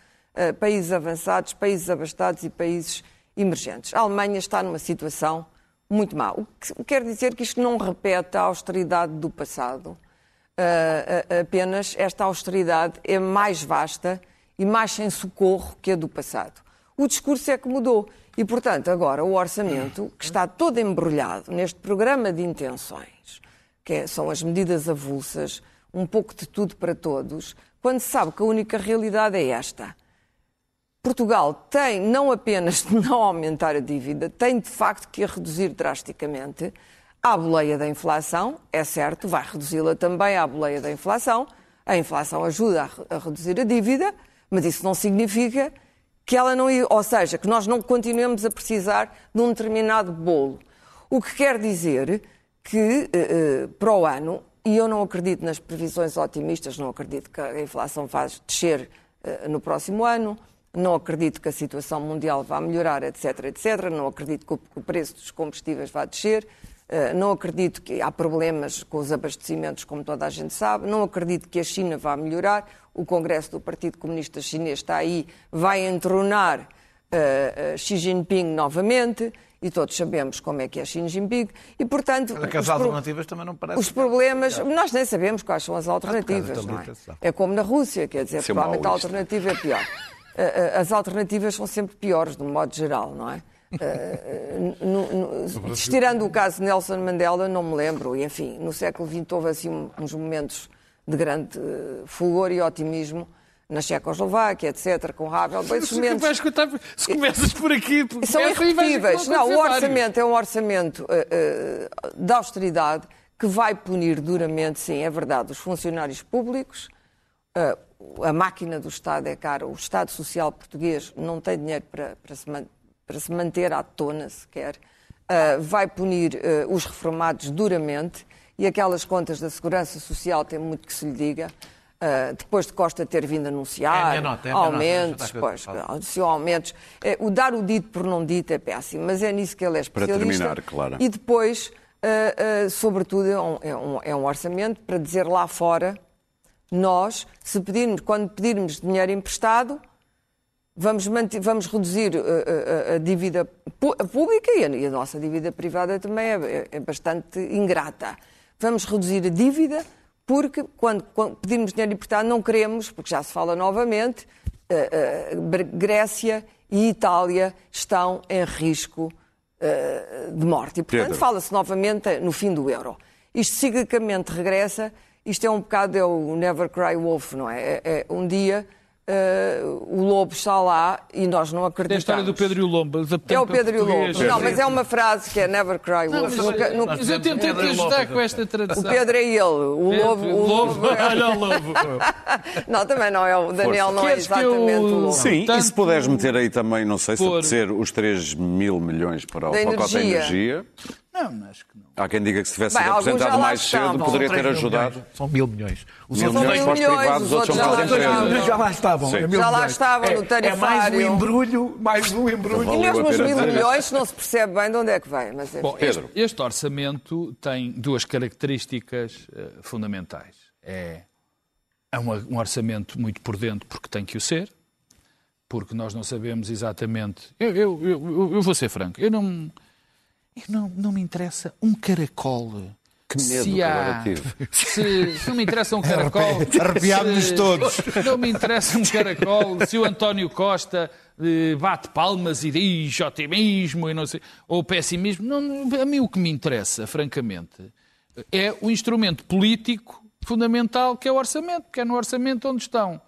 países avançados, países abastados e países emergentes. A Alemanha está numa situação muito má. O que quer dizer que isto não repete a austeridade do passado. Ah, apenas esta austeridade é mais vasta e mais sem socorro que a do passado. O discurso é que mudou. E, portanto, agora o orçamento, que está todo embrulhado neste programa de intenções, que é- são as medidas avulsas, um pouco de tudo para todos, quando se sabe que a única realidade é esta. Portugal tem não apenas de não aumentar a dívida, tem de facto que a reduzir drasticamente à boleia da inflação, é certo, vai reduzi-la também à boleia da inflação. A inflação ajuda a, re- a reduzir a dívida, mas isso não significa que ela não, ou seja, que nós não continuemos a precisar de um determinado bolo. O que quer dizer que eh, eh, para o ano, e eu não acredito nas previsões otimistas, não acredito que a inflação vai descer eh, no próximo ano, não acredito que a situação mundial vá melhorar, etc, etc, não acredito que o, preço dos combustíveis vá descer, não acredito que há problemas com os abastecimentos, como toda a gente sabe, não acredito que a China vá melhorar, o Congresso do Partido Comunista Chinês está aí, vai entronar eh, eh, Xi Jinping novamente, e todos sabemos como é que é Xi Jinping, e portanto... Que as alternativas também não parecem. os problemas, nós nem sabemos quais são as alternativas, da não é? É como na Rússia, quer dizer, é provavelmente a alternativa é pior. Eh, eh, As alternativas são sempre piores, de um modo geral, não é? Eh, no- no- Estirando o caso de Nelson Mandela, não me lembro, e enfim, no século XX houve assim uns momentos de grande eh, fulgor e otimismo na Checoslováquia, etc., com Havel. Bem, Se, momentos- vais contar- se começas por aqui, são irrepetíveis. Não, o acontecer vários. orçamento é um orçamento eh, eh, de austeridade que vai punir duramente, sim, é verdade, os funcionários públicos, eh, a máquina do Estado é cara, o Estado Social português não tem dinheiro para, para, se, man, para se, manter à tona sequer, uh, vai punir uh, os reformados duramente e aquelas contas da Segurança Social tem muito que se lhe diga. Uh, depois de Costa ter vindo anunciar é nota, é aumentos, pois, se aumentos, é, o dar o dito por não dito é péssimo, mas é nisso que ele é especialista. Para terminar, claro. E depois, uh, uh, sobretudo, é um, é, um, é um orçamento para dizer lá fora, nós, se pedirmos, quando pedirmos dinheiro emprestado, vamos, manter, vamos reduzir a, a, a dívida pública e a, e a, nossa dívida privada também é, é bastante ingrata. Vamos reduzir a dívida porque quando, quando pedirmos dinheiro emprestado não queremos, porque já se fala novamente, Grécia e Itália estão em risco de morte. E, portanto, fala-se novamente no fim do euro. Isto ciclicamente regressa, isto é um bocado é o Never Cry Wolf, não é? é, é um dia Uh, o lobo está lá e nós não acreditamos. É a história do Pedro e o Lobo. É o Pedro e o Lobo. Não, mas é uma frase que é Never Cry Wolf. Não, mas, nunca, mas eu tentei te ajudar com esta tradução. O Pedro é ele, o Pedro, Lobo... O Lobo, olha o Lobo. não, também não é o Daniel, Força. não é exatamente eu... o Lobo. Sim, Tanto... e se puderes meter aí também, não sei se Por... ser os 3 mil milhões para o pacote da energia... Não, acho que não. Há quem diga que se tivesse sido apresentado mais cedo poderia ter ajudado. Milhões. São mil milhões. Os mil milhões para os privados, os outros são para as empresas. Já lá estavam. É já lá estavam no tarifário. É mais um embrulho, mais um embrulho. E mesmo os mil milhões não se percebe bem de onde é que vem. Mas é Bom, Pedro. Este, este orçamento tem duas características uh, fundamentais. É, é um, um orçamento muito por dentro porque tem que o ser, porque nós não sabemos exatamente. Eu, eu, eu, eu vou ser franco, eu não não, não me interessa um caracol. Que medo se há, se, se, não me interessa um caracol. Arrepiámos-nos todos. Não me interessa um caracol. Se o António Costa eh, bate palmas e diz otimismo e não sei, ou pessimismo. Não, a mim o que me interessa, francamente, é o instrumento político fundamental que é o orçamento, que é no orçamento onde estão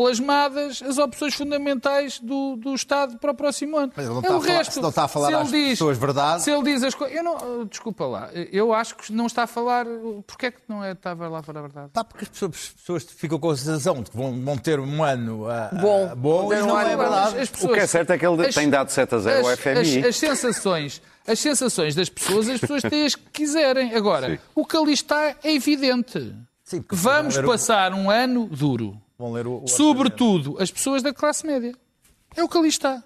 plasmadas as opções fundamentais do, do Estado para o próximo ano. Mas ele não é está o resto. Se não está a falar às diz, pessoas verdade. Se ele diz as coisas. Não. Desculpa lá. Eu acho que não está a falar. Porquê é que não é, estava lá para a verdade? Está porque as pessoas, as pessoas, ficam com a sensação de que vão, vão ter um ano uh, bom. Uh, bom e não é verdade. Pessoas, o que é certo é que ele as, tem dado 7 a 0 ao FMI. As, as, sensações. As sensações das pessoas, as pessoas têm as que quiserem. Agora, Sim. o que ali está é evidente. Sim, Vamos passar um ano duro. Vão ler o, o Sobretudo as pessoas da classe média. É o que ali está.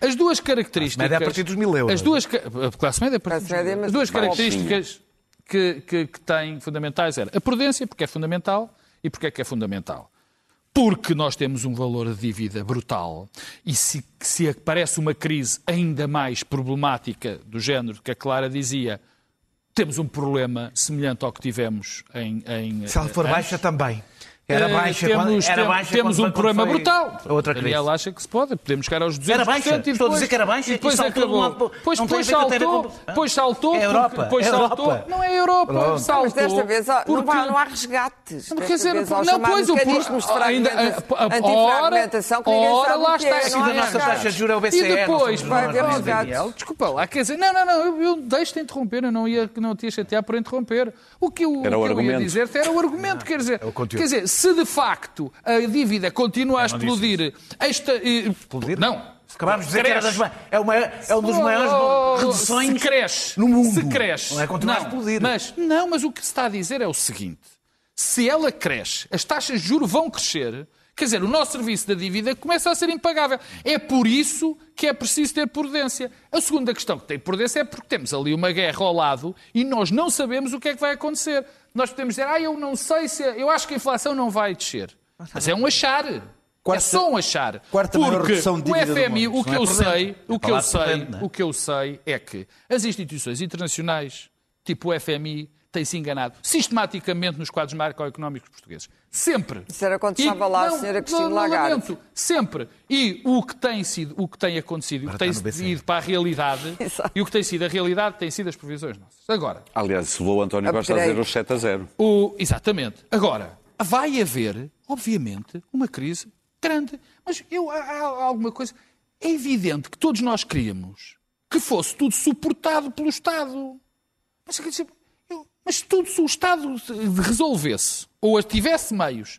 As duas características. Média a partir dos mil euros. As duas, a classe média a partir dos mil As duas características que, que, que têm fundamentais era a prudência, porque é fundamental, e porque é que é fundamental. Porque nós temos um valor de dívida brutal e se, se aparece uma crise ainda mais problemática do género que a Clara dizia, temos um problema semelhante ao que tivemos em. em se ela for baixa também. Era eh, baixa, temos, era baixa temos um problema foi brutal. A outra crise. Daniel acha que se pode, podemos chegar aos 200%. Era baixa, e depois, estou a dizer que era baixa e depois e acabou. Lado, pois depois saltou, depois saltou, é Europa, depois é saltou. Europa. Não é Europa, Pronto. saltou. Mas desta vez porque... não, há, não há resgates. Não, quer dizer, vez, não, pois o de ainda, antifragmentação que ninguém ora, sabe lá o que é. está. E da nossa taxa de juros é o BCE. E depois vai haver resgates. Desculpa lá, quer dizer, não, não, não, eu deixo-te interromper, eu não ia, não te ia chatear por interromper. O que eu, ia dizer era o argumento, quer dizer, quer dizer, se de facto a dívida continua a explodir. Esta, explodir? Não. Acabámos de dizer que era das, é, uma, é das maiores oh, reduções se cresce, no mundo. Se cresce. Não é continuar não, a explodir. Mas, não, mas o que se está a dizer é o seguinte. Se ela cresce, as taxas de juros vão crescer, quer dizer, o nosso serviço da dívida começa a ser impagável. É por isso que é preciso ter prudência. A segunda questão que tem prudência é porque temos ali uma guerra ao lado e nós não sabemos o que é que vai acontecer. Nós podemos dizer, ah, eu não sei se... Eu acho que a inflação não vai descer. Mas é um achar. Quarta, é só um achar. Quarta Porque redução de o FMI, o que, é eu sei, o, que eu sei, o que eu sei é que as instituições internacionais, tipo o FMI, têm-se enganado sistematicamente nos quadros macroeconómicos portugueses. Sempre. Isso era quando estava lá a senhora Cristina Lagarde. Lamento, sempre. E o que tem sido, o que tem acontecido, o que tem ido para a realidade, e o que tem sido a realidade, tem sido as previsões nossas. Agora. Aliás, se o António Costa a dizer os 7 a 0. O, exatamente. Agora, vai haver, obviamente, uma crise grande. Mas eu, há, há alguma coisa. É evidente que todos nós queríamos que fosse tudo suportado pelo Estado. Mas, eu, mas tudo se o Estado resolvesse, ou tivesse meios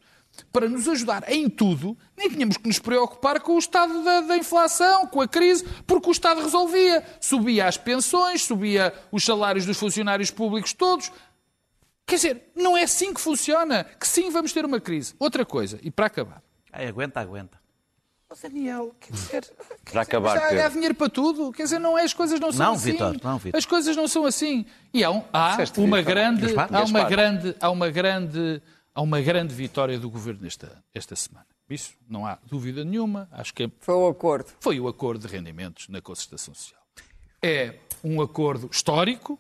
para nos ajudar em tudo, nem tínhamos que nos preocupar com o estado da, da, inflação, com a crise, porque o Estado resolvia. Subia as pensões, subia os salários dos funcionários públicos todos. Quer dizer, não é assim que funciona. Que sim, vamos ter uma crise. Outra coisa, e para acabar. Ai, aguenta, aguenta. Daniel, quer dizer, para acabar, já há dinheiro para tudo. Quer dizer, não é, as coisas não são não, assim. Vitor, não, Vitor. As coisas não são assim. E há, um, há uma grande, há uma grande, há uma grande, há uma grande vitória do governo esta, esta semana. Isso não há dúvida nenhuma. Acho que é foi o acordo. Foi o acordo de rendimentos na concertação social. É um acordo histórico.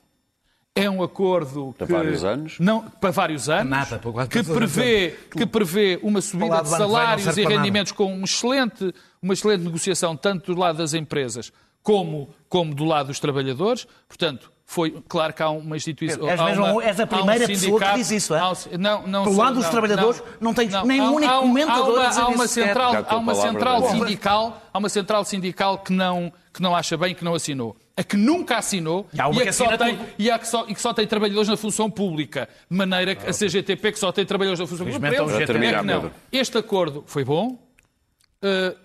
É um acordo para que, vários anos, não para vários anos, nada, para que prevê que prevê uma subida de salários e rendimentos com um excelente, uma excelente negociação tanto do lado das empresas como como do lado dos trabalhadores. Portanto, foi claro que há uma instituição. És, mesmo, uma, és a primeira um pessoa que diz isso, é? Um, não, não Do sou, lado dos não, trabalhadores não, não tens não, nem um único há, comentador há uma, a dizer há uma isso central, há uma central sindical, há uma central sindical que não que não acha bem, que não assinou. A que nunca assinou E há uma e, a que que só tem, e, a que só, e que só tem trabalhadores na função pública. De maneira que a CGTP, que só tem trabalhadores na função pública, para eles, é um é terminar, que não. Pedro. Este acordo foi bom. Uh,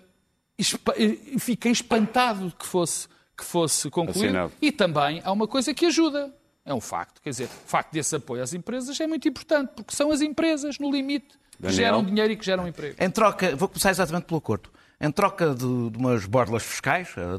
espa- e fiquei espantado de que fosse, que fosse concluído. Assinado. E também há uma coisa que ajuda. É um facto. Quer dizer, o facto desse apoio às empresas é muito importante, porque são as empresas, no limite, que Daniel? geram dinheiro e que geram emprego. Em troca, vou começar exatamente pelo acordo. Em troca de, de umas borlas fiscais, a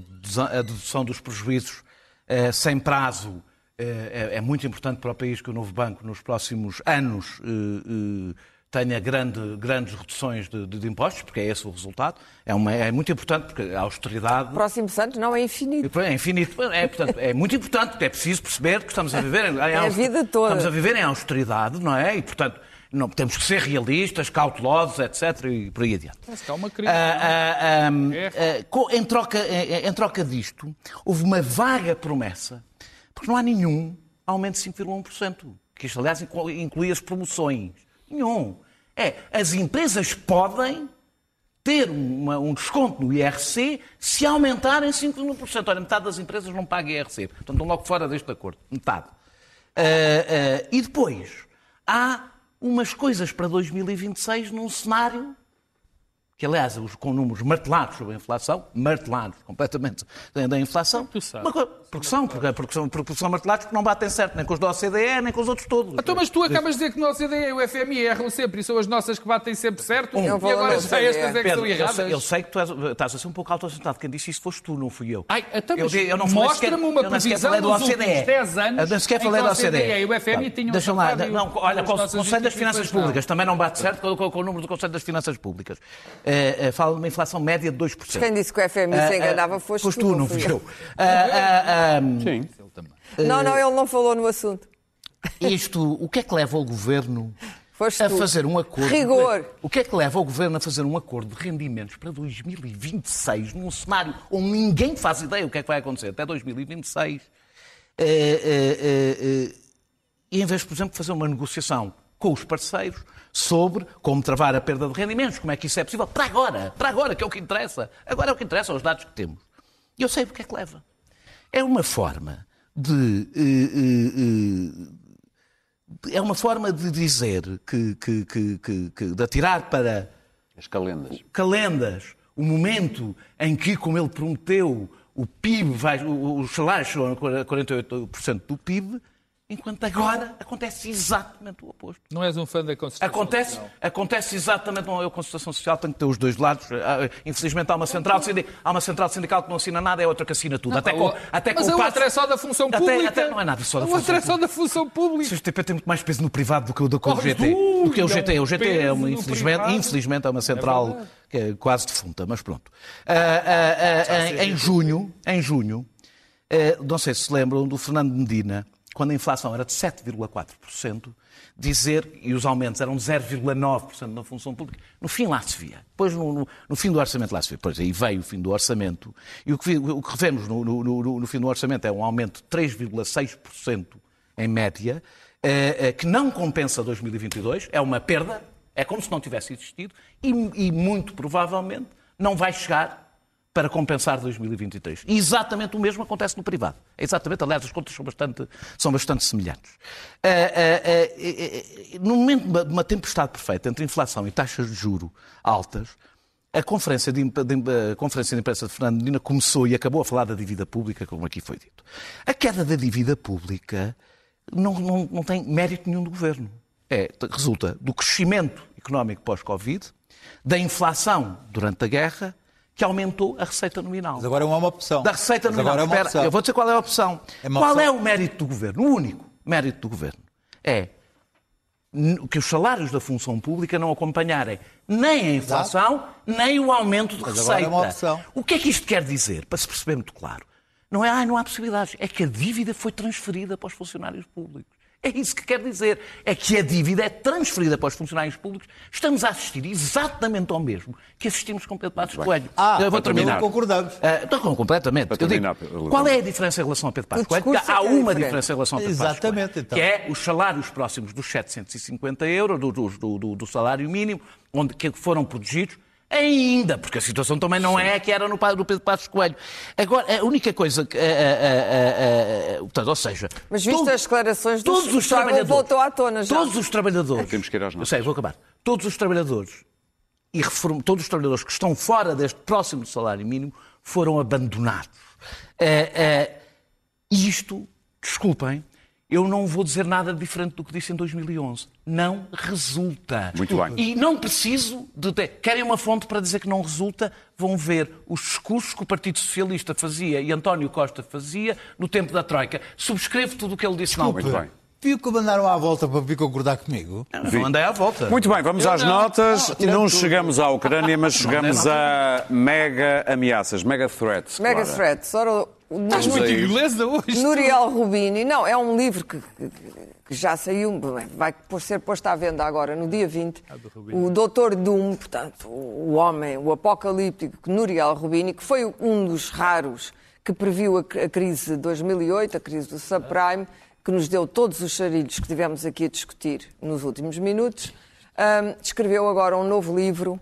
dedução- dos prejuízos eh, sem prazo eh, é, é muito importante para o país que o novo banco, nos próximos anos, eh, eh, tenha grande- grandes reduções de, de- de impostos, porque é esse o resultado. É, uma- é muito importante, porque a austeridade. Próximo Santo não é infinito. É infinito. É, portanto, é muito importante, porque é preciso perceber que estamos a viver em, em É a vida toda. Estamos a viver em austeridade, não é? E, portanto, não, temos que ser realistas, cautelosos, etc. E por aí adiante. Que há uma crise. Ah, ah, ah, É. ah, em, troca, em, em troca disto, houve uma vaga promessa, porque não há nenhum aumento de 5,1%, que isto, aliás, inclui, inclui as promoções. Nenhum. É, as empresas podem ter uma- um desconto no IRC se aumentarem 5,1%. Olha, metade das empresas não paga IRC. Portanto, estão logo fora deste acordo. Metade. Ah, ah, e depois, há umas coisas para 2026 num cenário que, aliás, com números martelados sobre a inflação, martelados completamente da, da inflação, tu sabes? uma coisa- porque, são, porque, porque são, porque são martelados porque não batem certo nem com os da OCDE, nem com os outros todos. Então, mas tu acabas de dizer que no OCDE e o FMI erram sempre e são as nossas que batem sempre certo Eu e vou agora já estas é que Pedro, são eu erradas. sei, eu sei que tu és, estás a ser um pouco autossentado. Quem disse isso foste tu, não fui eu. Ai, então, eu, eu não mostra-me uma eu nem sequer previsão dos OCDE. últimos 10 anos Eu nem sequer em falei o OCDE e o FMI Tá. tinham Deixa lá, não, o- olha, o Conselho das Finanças Públicas também não bate certo com, com- com o número do Conselho das Finanças Públicas. Eh, eh, fala de uma inflação média de 2%. Quem disse que o FMI se Ah, ah, enganava foste foste tu, tu, não fui eu. Ah, Sim. Não, não, ele não falou no assunto. Isto, o que é que leva o governo Foste a tu. fazer um acordo? Rigor. O que é que leva o governo a fazer um acordo de rendimentos para 2026, num cenário onde ninguém faz ideia o que é que vai acontecer até 2026? Eh, eh, eh, eh, e em vez, por exemplo, de fazer uma negociação com os parceiros sobre como travar a perda de rendimentos, como é que isso é possível, para agora, para agora, que é o que interessa. Agora é o que interessa, os dados que temos. E eu sei o que é que leva. É uma forma de. eh, eh, eh, é uma forma de dizer que, que, que, que, de atirar para As calendas. calendas o momento em que, como ele prometeu, o PIB vai, os salários a 48% do PIB, enquanto agora acontece exatamente o oposto. Não és um fã da concertação Acontece, social. acontece exatamente, não é a concertação social, tem que ter os dois lados. Ah, Infelizmente há uma central, há uma central sindical que não assina nada, é outra que assina tudo. até com, até mas com a o outra passo- é só da função até- pública. até não é nada só da A função outra é só pública. da função pública. O GTP tem muito mais peso no privado do que o do que o Oh, GT. Do que o é GT. O GT é uma, infelizmente, infelizmente é uma central verdade. que é quase defunta, mas pronto. Ah, ah, ah, em, em junho, em junho, eh, não sei se se lembram do Fernando Medina, quando a inflação era de 7,4%, dizer, e os aumentos eram de 0,9% na função pública, no fim lá se via. Depois, no, no- no fim do orçamento lá se via. Pois aí veio o fim do orçamento, e o que, o que no- no- no fim do orçamento é um aumento de 3,6% em média, eh, eh, que não compensa 2022, é uma perda, é como se não tivesse existido, e, e muito provavelmente não vai chegar para compensar 2023. E exatamente o mesmo acontece no privado. É exatamente, aliás, as contas são bastante, são bastante semelhantes. Uh, uh, uh, no momento de uma tempestade perfeita entre inflação e taxas de juro altas, a conferência de, de, a conferência de imprensa de Fernando Medina começou e acabou a falar da dívida pública, como aqui foi dito. A queda da dívida pública não, não, não tem mérito nenhum do governo. É, resulta do crescimento económico pós-Covid, da inflação durante a guerra, que aumentou a receita nominal. Mas agora é uma opção. Da receita Mas nominal. agora é uma Espera, opção. eu vou dizer qual é a opção. É qual opção. é o mérito do governo? O único mérito do governo é que os salários da função pública não acompanharem nem a inflação, nem o aumento de Mas receita. agora é uma opção. O que é que isto quer dizer? Para se perceber muito claro. Não é, ah, não há possibilidades. É que a dívida foi transferida para os funcionários públicos. É isso que quer dizer. É que a dívida é transferida para os funcionários públicos. Estamos a assistir exatamente ao mesmo que assistimos com Pedro Passos Coelho. Ah, Eu vou terminar. concordamos. Ah, então, completamente. Para Eu digo, terminar, Pedro. qual é a diferença em relação a Pedro Passos Coelho? é Há é uma diferente. diferença em relação a Pedro Passos Exatamente, Coelho, então. que é os salários próximos dos 750 euros, do, do, do- do salário mínimo, onde, que foram protegidos, ainda, porque a situação também não é a que era no, Pedro Passos Coelho. Agora, a única coisa que... ah, ah, portanto, ou seja... Mas visto todo- as declarações do todos os trabalhadores... voltou à tona já. Todos os trabalhadores... Temos que ir às Eu notas. sei, vou acabar. Todos os trabalhadores e reform- todos os trabalhadores que estão fora deste próximo salário mínimo foram abandonados. Eh, eh, E isto, desculpem, eu não vou dizer nada diferente do que disse em 2011. Não resulta. Muito bem. E não preciso de ter. Querem uma fonte para dizer que não resulta? Vão ver os discursos que o Partido Socialista fazia e António Costa fazia no tempo da Troika. Subscrevo tudo o que ele disse na Muito altura. bem. Viu que mandaram à volta para vir concordar comigo? Não andei à volta. Muito bem, vamos às notas. tirando Não tudo. chegamos à Ucrânia, mas chegamos a mega ameaças, mega threats. Mega Clara. threats. Ora, o Estás muito inglesa hoje. Nuriel Rubini, não, é um livro que, que- que já saiu, vai por ser posto à venda agora, no dia 20. O Doutor Doom, portanto, o homem, o apocalíptico Nuriel Rubini, que foi um dos raros que previu a, a crise de 2008, a crise do subprime, que nos deu todos os charilhos que tivemos aqui a discutir nos últimos minutos, ahm, escreveu agora um novo livro.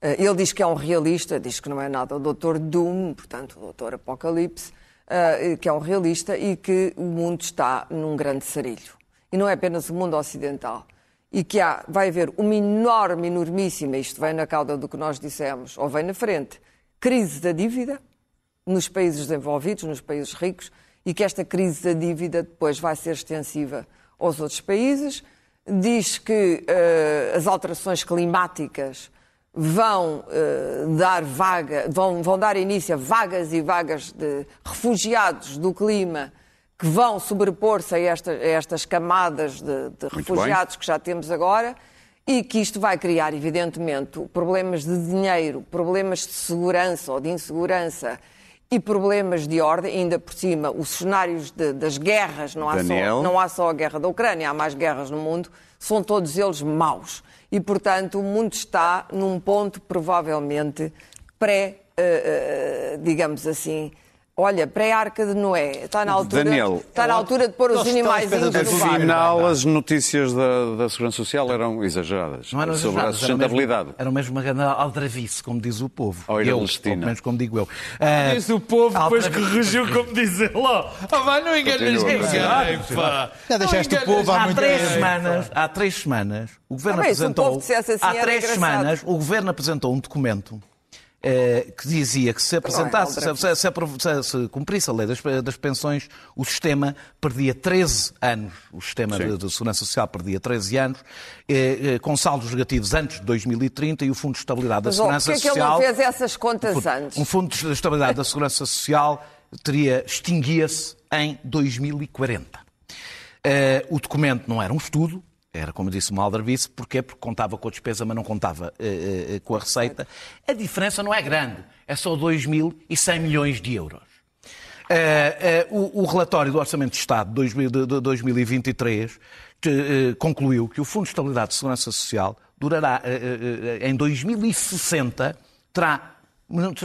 Eh, Ele diz que é um realista, diz que não é nada. O Doutor Doom, portanto, o Doutor Apocalipse, eh, que é um realista e que o mundo está num grande sarilho. E não é apenas o mundo ocidental. E que há, vai haver uma enorme, enormíssima, isto vem na cauda do que nós dissemos, ou vem na frente, crise da dívida nos países desenvolvidos, nos países ricos, e que esta crise da dívida depois vai ser extensiva aos outros países. Diz que eh, as alterações climáticas vão eh, dar vaga, vão, vão dar início a vagas e vagas de refugiados do clima que vão sobrepor-se a, esta- a estas camadas de, de bem. refugiados que já temos agora e que isto vai criar, evidentemente, problemas de dinheiro, problemas de segurança ou de insegurança e problemas de ordem, ainda por cima, os cenários de- das guerras, não há, Daniel? só, não há só a guerra da Ucrânia, há mais guerras no mundo, são todos eles maus. E, portanto, o mundo está num ponto, provavelmente, pré, eh, eh, digamos assim, olha, pré-arca de Noé. Está na altura, Daniel, está na altura de pôr os perto no. Afinal, as notícias da, da Segurança Social eram exageradas Não eram sobre a exageradas, era sustentabilidade. mesmo- Era mesmo uma grande aldravice, como diz o povo. Ou era eu, Palestina. ou pelo menos como digo eu. Ah, Diz o povo depois aldravice. corrigiu como diz ele. ó. Ah, vai, não enganas ninguém, pá. Já deixaste o povo há muito Há três tempo. semanas, há três semanas, o governo Ah, bem, se o apresentou. assim, há três semanas, o governo apresentou um documento que dizia que se apresentasse, é se, se, se- se cumprisse a lei das, das pensões, o sistema perdia 13 anos. O sistema de, de segurança social perdia 13 anos, eh, eh, com saldos negativos antes de 2030 e o Fundo de Estabilidade da Mas, ó, Segurança porquê é que ele Social. não fez essas contas fundo- antes? Um fundo de estabilidade da segurança social teria extinguia-se em 2040. Eh, o documento não era um estudo, era, como disse, uma aldrabice. Porquê? Porque contava com a despesa, mas não contava eh, eh, com a receita. A diferença não é grande, é só 2.100 milhões de euros. Eh, o, o relatório do Orçamento de Estado de 2000 de- de 2023 que, concluiu que o Fundo de Estabilidade de Segurança Social durará, em 2060, terá,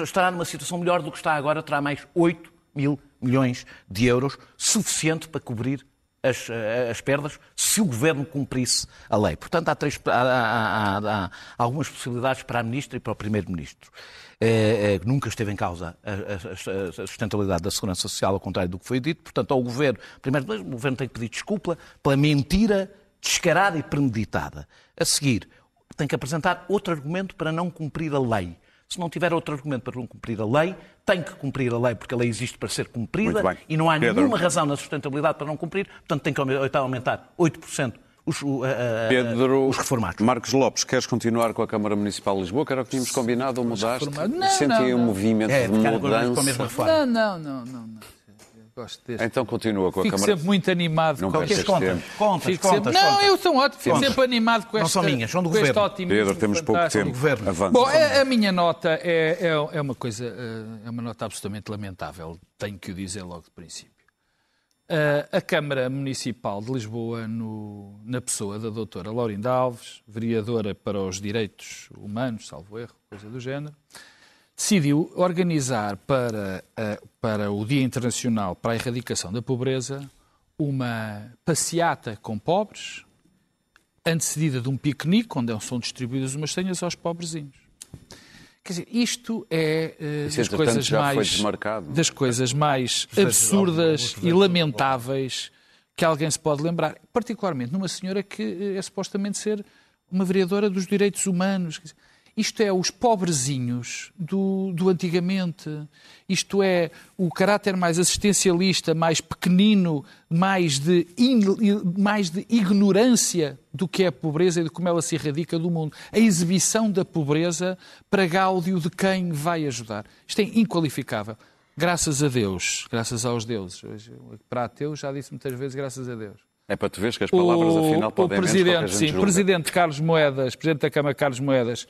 estará numa situação melhor do que está agora, terá mais 8 mil milhões de euros, suficiente para cobrir as, eh, as perdas se o Governo cumprisse a lei. Portanto, há, três, há, há, há, algumas possibilidades para a Ministra e para o Primeiro-Ministro. É, é, nunca esteve em causa a, a, a, sustentabilidade da segurança social, ao contrário do que foi dito. Portanto, ao Governo, primeiro, o Governo tem que pedir desculpa pela mentira descarada e premeditada. A seguir, tem que apresentar outro argumento para não cumprir a lei. Se não tiver outro argumento para não cumprir a lei, tem que cumprir a lei, porque a lei existe para ser cumprida e não há Pedro. nenhuma razão na sustentabilidade para não cumprir, portanto tem que aumentar 8% os, uh, Pedro, os reformados. Marcos Lopes, queres continuar com a Câmara Municipal de Lisboa? Que era o que tínhamos combinado ou mudaste? Não, Senti um movimento é, de mudança. Não, não, não, não. Gosto deste. Então continua com a Fico Câmara. sempre muito animado não com estas contas. Contas, Fico contas, sempre... Não, eu sou ótimo. Fico sempre animado com esta, não são minhas, são do governo. Pedro, temos pouco tempo. Avante. Bom, a, a, minha nota é, é, é, uma coisa, eh, é uma nota absolutamente lamentável. Tenho que o dizer logo de princípio. Uh, a Câmara Municipal de Lisboa, no, na pessoa da doutora Laurinda Alves, vereadora para os direitos humanos, salvo erro, coisa do género, decidiu organizar para, para o Dia Internacional para a Erradicação da Pobreza uma passeata com pobres, antecedida de um piquenique, onde são distribuídas umas senhas aos pobrezinhos. Quer dizer, isto é uh, das, coisas mais, das coisas mais absurdas e lamentáveis que alguém se pode lembrar. Particularmente numa senhora que é supostamente ser uma vereadora dos direitos humanos. Quer dizer, isto é os pobrezinhos do, do antigamente. Isto é o caráter mais assistencialista, mais pequenino, mais de, in, mais de ignorância do que é a pobreza e de como ela se erradica do mundo. A exibição da pobreza para gáudio de quem vai ajudar. Isto é inqualificável. Graças a Deus, graças aos deuses. Para ateu já disse muitas vezes graças a Deus. É para tu veres que as palavras o, afinal podem o presidente, sim, presidente Carlos Moedas, presidente da Câmara Carlos Moedas,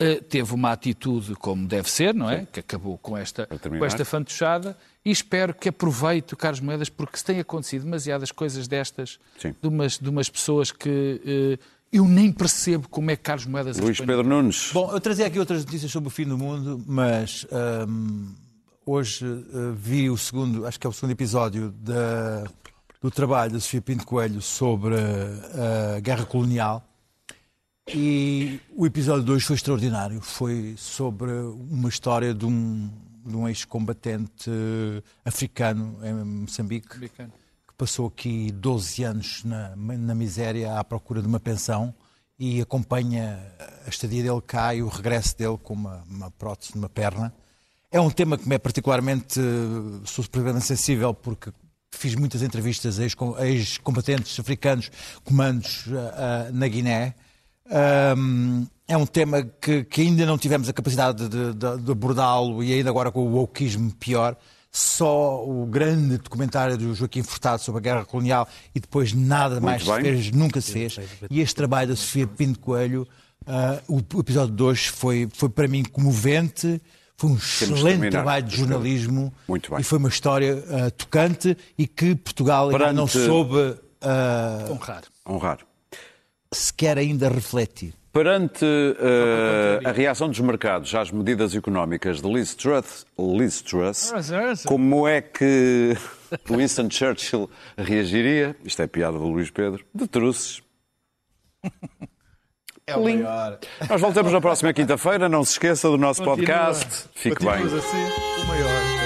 eh, teve uma atitude como deve ser, não é? Sim. Que acabou com esta, com esta fantochada e espero que aproveite o Carlos Moedas porque se tem acontecido demasiadas coisas destas de umas, de umas pessoas que uh, eu nem percebo como é que Carlos Moedas... Luís Pedro Nunes. Bom, eu trazia aqui outras notícias sobre o fim do mundo, mas um, hoje uh, vi o segundo, acho que é o segundo episódio da, do trabalho da Sofia Pinto Coelho sobre a guerra colonial e o episódio 2 foi extraordinário. Foi sobre uma história de um, de um ex-combatente africano em Moçambique Americano. que passou aqui 12 anos na, na miséria à procura de uma pensão e acompanha a estadia dele cá e o regresso dele com uma, uma prótese numa perna. É um tema que me é particularmente sou supremamente sensível porque fiz muitas entrevistas a ex-combatentes africanos, comandos uh, na Guiné um, é um tema que, que, ainda não tivemos a capacidade de, de, de abordá-lo e ainda agora com o wokeismo pior. Só o grande documentário do Joaquim Furtado sobre a guerra colonial e depois nada Muito mais se fez, nunca se fez. E este trabalho da Sofia Pinto Coelho, uh, o episódio 2 foi, foi para mim comovente. Foi um excelente trabalho de jornalismo e foi uma história uh, tocante e que Portugal ainda não soube uh, honrar. honrar sequer ainda refletir. Perante uh, a reação dos mercados às medidas económicas de Liz Truss, Liz Truss como é que Winston Churchill reagiria? Isto é piada do Luís Pedro. De Trusses. É o maior. Nós voltamos na próxima quinta-feira. Não se esqueça do nosso Continua. podcast. Fique bem. assim, o maior.